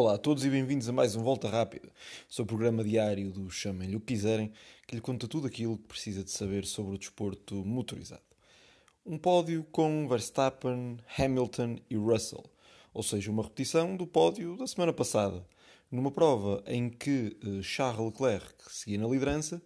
Olá a todos e bem-vindos a mais um Volta Rápida, seu programa diário do Chamem-lhe o que quiserem, que lhe conta tudo aquilo que precisa de saber sobre o desporto motorizado. Um pódio com Verstappen, Hamilton e Russell, ou seja, uma repetição do pódio da semana passada, numa prova em que eh, Charles Leclerc seguia na liderança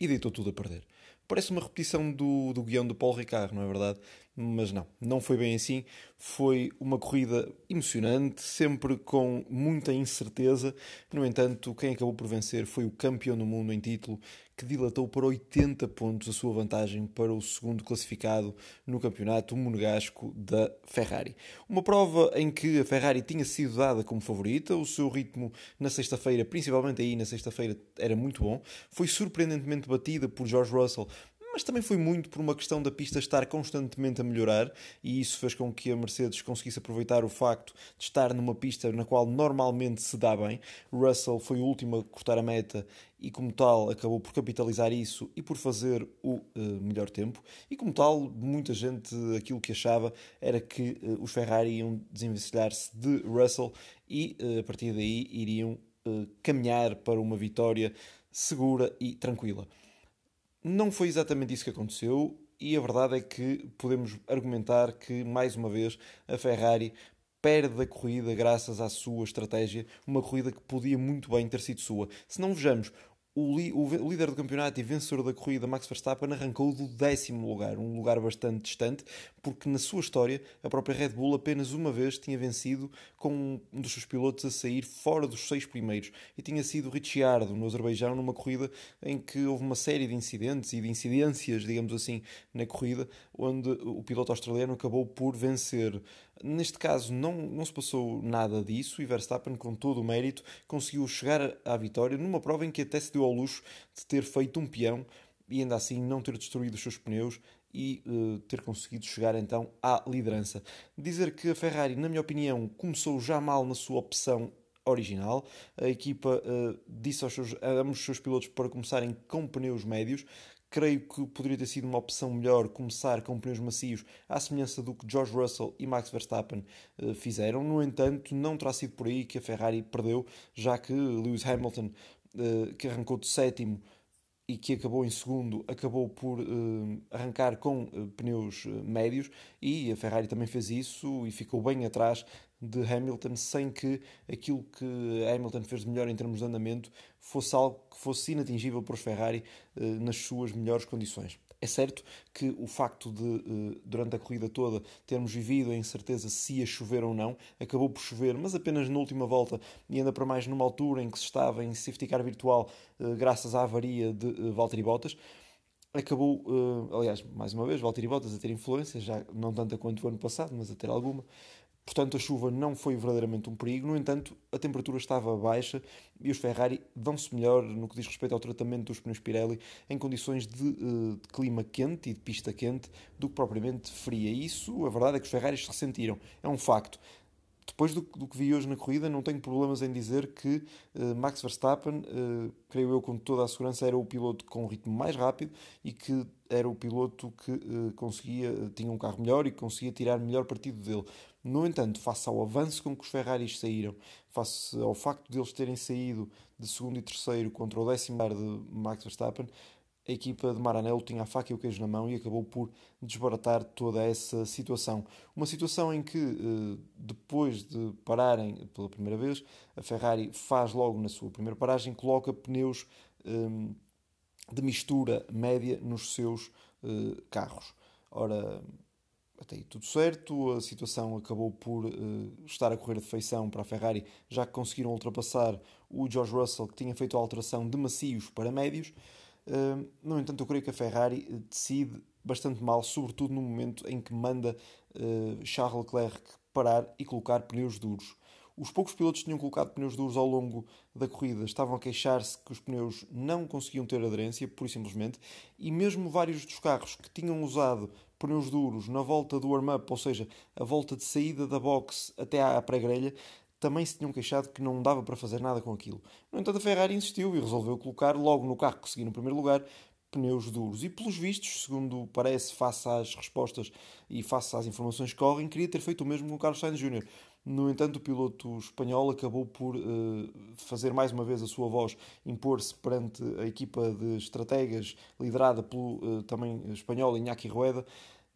e deitou tudo a perder. Parece uma repetição do, do guião de Paul Ricard, não é verdade? Mas não, não foi bem assim. Foi uma corrida emocionante, sempre com muita incerteza. No entanto, quem acabou por vencer foi o campeão do mundo em título, que dilatou para 80 pontos a sua vantagem para o segundo classificado no campeonato, monegasco da Ferrari. Uma prova em que a Ferrari tinha sido dada como favorita, o seu ritmo na sexta-feira, principalmente aí na sexta-feira, era muito bom. Foi surpreendentemente batida por George Russell, mas também foi muito por uma questão da pista estar constantemente a melhorar e isso fez com que a Mercedes conseguisse aproveitar o facto de estar numa pista na qual normalmente se dá bem. Russell foi o último a cortar a meta e, como tal, acabou por capitalizar isso e por fazer o uh, melhor tempo. E, como tal, muita gente aquilo que achava era que uh, os Ferrari iam desenvencilhar-se de Russell e, uh, a partir daí, iriam caminhar para uma vitória segura e tranquila. Não foi exatamente isso que aconteceu, e a verdade é que podemos argumentar que, mais uma vez, a Ferrari perde a corrida graças à sua estratégia, uma corrida que podia muito bem ter sido sua. Se não vejamos, o, o, líder do campeonato e vencedor da corrida, Max Verstappen, arrancou do décimo lugar, um lugar bastante distante, porque na sua história a própria Red Bull apenas uma vez tinha vencido com um dos seus pilotos a sair fora dos seis primeiros, e tinha sido Ricciardo no Azerbaijão, numa corrida em que houve uma série de incidentes e de incidências, digamos assim, na corrida, onde o piloto australiano acabou por vencer. Neste caso não, não se passou nada disso e Verstappen, com todo o mérito, conseguiu chegar à vitória numa prova em que até se deu ao luxo de ter feito um peão e ainda assim não ter destruído os seus pneus e uh, ter conseguido chegar então à liderança. Dizer que a Ferrari, na minha opinião, começou já mal na sua opção original. A equipa uh, disse aos seus, a ambos os seus pilotos para começarem com pneus médios, Creio que poderia ter sido uma opção melhor começar com pneus macios, à semelhança do que George Russell e Max Verstappen uh, fizeram. No entanto, não terá sido por aí que a Ferrari perdeu, já que Lewis Hamilton, uh, que arrancou de sétimo e que acabou em segundo, acabou por uh, arrancar com pneus médios e a Ferrari também fez isso e ficou bem atrás de Hamilton sem que aquilo que Hamilton fez de melhor em termos de andamento fosse algo que fosse inatingível para os Ferrari eh, nas suas melhores condições. É certo que o facto de, eh, durante a corrida toda, termos vivido a incerteza se ia chover ou não, acabou por chover, mas apenas na última volta e ainda para mais numa altura em que se estava em safety car virtual, eh, graças à avaria de Valtteri Bottas acabou, aliás, mais uma vez, Valtteri Bottas a ter influência, já não tanta quanto o ano passado, mas a ter alguma, Portanto, a chuva não foi verdadeiramente um perigo. No entanto, a temperatura estava baixa e os Ferrari dão-se melhor no que diz respeito ao tratamento dos pneus Pirelli em condições de, uh, de, clima quente e de pista quente do que propriamente fria. Isso, a verdade é que os Ferraris se ressentiram. É um facto. Depois do, do, que vi hoje na corrida, não tenho problemas em dizer que uh, Max Verstappen, uh, creio eu com toda a segurança, era o piloto com o ritmo mais rápido e que era o piloto que uh, conseguia, tinha um carro melhor e conseguia tirar melhor partido dele. No entanto, face ao avanço com que os Ferraris saíram, face ao facto de eles terem saído de segundo e terceiro contra o décimo lugar de Max Verstappen, a equipa de Maranello tinha a faca e o queijo na mão e acabou por desbaratar toda essa situação. Uma situação em que, eh, depois de pararem pela primeira vez, a Ferrari faz logo na sua primeira paragem, coloca pneus eh, de mistura média nos seus eh, carros. Ora, até aí tudo certo, a situação acabou por uh, estar a correr de feição para a Ferrari, já que conseguiram ultrapassar o George Russell, que tinha feito a alteração de macios para médios. Uh, no entanto, eu creio que a Ferrari decide bastante mal, sobretudo no momento em que manda uh, Charles Leclerc parar e colocar pneus duros. Os poucos pilotos que tinham colocado pneus duros ao longo da corrida estavam a queixar-se que os pneus não conseguiam ter aderência, pura e simplesmente, e mesmo vários dos carros que tinham usado pneus duros na volta do warm-up, ou seja, a volta de saída da box até à pré-grelha, também se tinham queixado que não dava para fazer nada com aquilo. No entanto, a Ferrari insistiu e resolveu colocar logo no carro que seguia no primeiro lugar pneus duros. E pelos vistos, segundo parece, face às respostas e face às informações que correm, queria ter feito o mesmo com o Carlos Sainz Jr. No entanto, o piloto espanhol acabou por uh, fazer mais uma vez a sua voz impor-se perante a equipa de estrategas liderada pelo uh, também espanhol Iñaki Rueda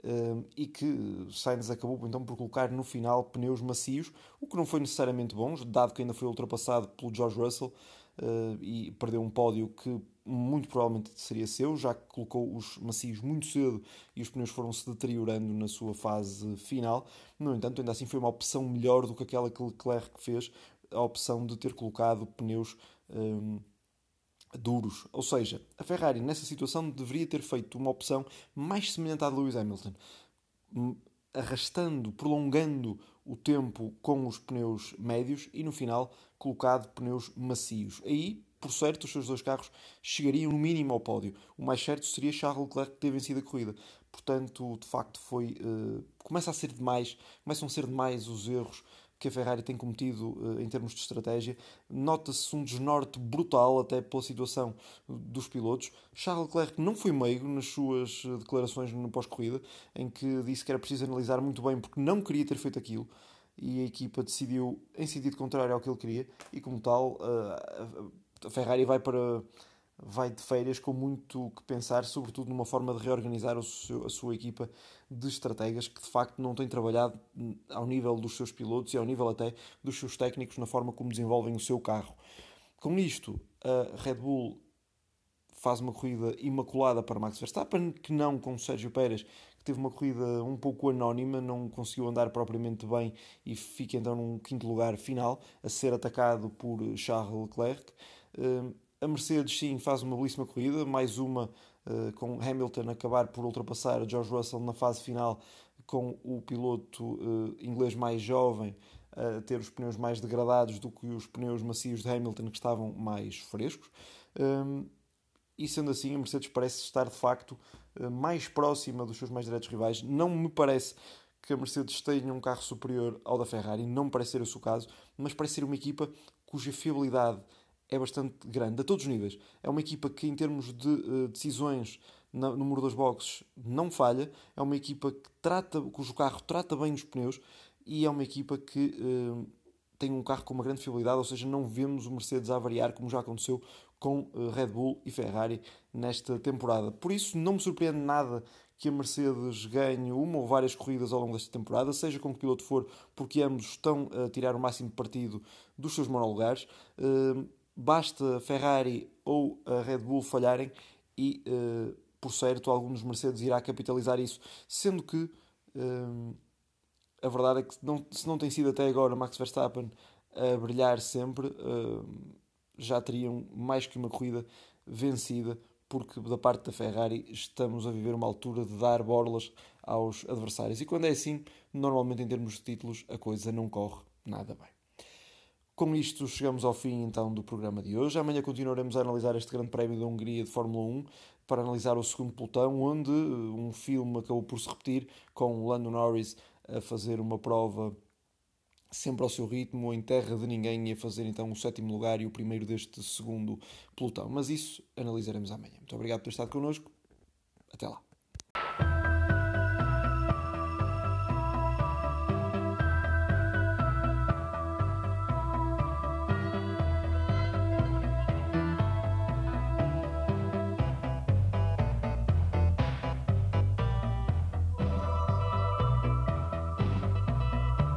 uh, e que Sainz acabou então por colocar no final pneus macios, o que não foi necessariamente bom, dado que ainda foi ultrapassado pelo George Russell e perdeu um pódio que muito provavelmente seria seu, já que colocou os macios muito cedo e os pneus foram-se deteriorando na sua fase final. No entanto, ainda assim foi uma opção melhor do que aquela que Leclerc fez, a opção de ter colocado pneus hum, duros. Ou seja, a Ferrari nessa situação deveria ter feito uma opção mais semelhante à de Lewis Hamilton, hum, arrastando, prolongando o tempo com os pneus médios e no final colocado pneus macios. Aí por certo, os seus dois carros chegariam no mínimo ao pódio. O mais certo seria Charles Leclerc ter vencido a corrida. Portanto, de facto, foi. Uh, começa a ser demais, começam a ser demais os erros que a Ferrari tem cometido uh, em termos de estratégia. Nota-se um desnorte brutal, até pela situação dos pilotos. Charles Leclerc não foi meigo nas suas eh, declarações no pós-corrida, em que disse que era preciso analisar muito bem porque não queria ter feito aquilo e a equipa decidiu em sentido contrário ao que ele queria e como tal a Ferrari vai para vai de férias com muito que pensar, sobretudo numa forma de reorganizar seu, a sua equipa de estrategas que de facto não tem trabalhado ao nível dos seus pilotos e ao nível até dos seus técnicos na forma como desenvolvem o seu carro. Com isto, a Red Bull faz uma corrida imaculada para Max Verstappen, que não com Sérgio Pérez, que teve uma corrida um pouco anónima, não conseguiu andar propriamente bem e fica então num quinto lugar final, a ser atacado por Charles Leclerc. A Mercedes, sim, faz uma belíssima corrida, mais uma uh, com Hamilton acabar por ultrapassar George Russell na fase final, com o piloto uh, inglês mais jovem a ter os pneus mais degradados do que os pneus macios de Hamilton, que estavam mais frescos. Um, e sendo assim, a Mercedes parece estar de facto uh, mais próxima dos seus mais diretos rivais. Não me parece que a Mercedes tenha um carro superior ao da Ferrari, não me parece ser esse o caso, mas parece ser uma equipa cuja fiabilidade é bastante grande, a todos os níveis. É uma equipa que, em termos de uh, decisões no número das boxes, não falha. É uma equipa que trata, cujo carro trata bem os pneus e é uma equipa que uh, tem um carro com uma grande fiabilidade, ou seja, não vemos o Mercedes a variar como já aconteceu com uh, Red Bull e Ferrari nesta temporada. Por isso, não me surpreende nada que a Mercedes ganhe uma ou várias corridas ao longo desta temporada, seja com que piloto for, porque ambos estão a tirar o máximo partido dos seus monolugares. Uh, basta Ferrari ou a Red Bull falharem e, uh, por certo, algum dos Mercedes irá capitalizar isso, sendo que uh, a verdade é que não, se não tem sido até agora Max Verstappen a brilhar sempre, uh, já teriam mais que uma corrida vencida, porque da parte da Ferrari estamos a viver uma altura de dar borlas aos adversários. E quando é assim, normalmente em termos de títulos, a coisa não corre nada bem. Com isto chegamos ao fim então do programa de hoje. Amanhã continuaremos a analisar este Grande Prémio da Hungria de Fórmula 1 para analisar o segundo pelotão, onde eh, um filme acabou por se repetir com Lando Norris a fazer uma prova sempre ao seu ritmo, em terra de ninguém, e a fazer então o sétimo lugar e o primeiro deste segundo pelotão. Mas isso analisaremos amanhã. Muito obrigado por ter estado connosco. Até lá.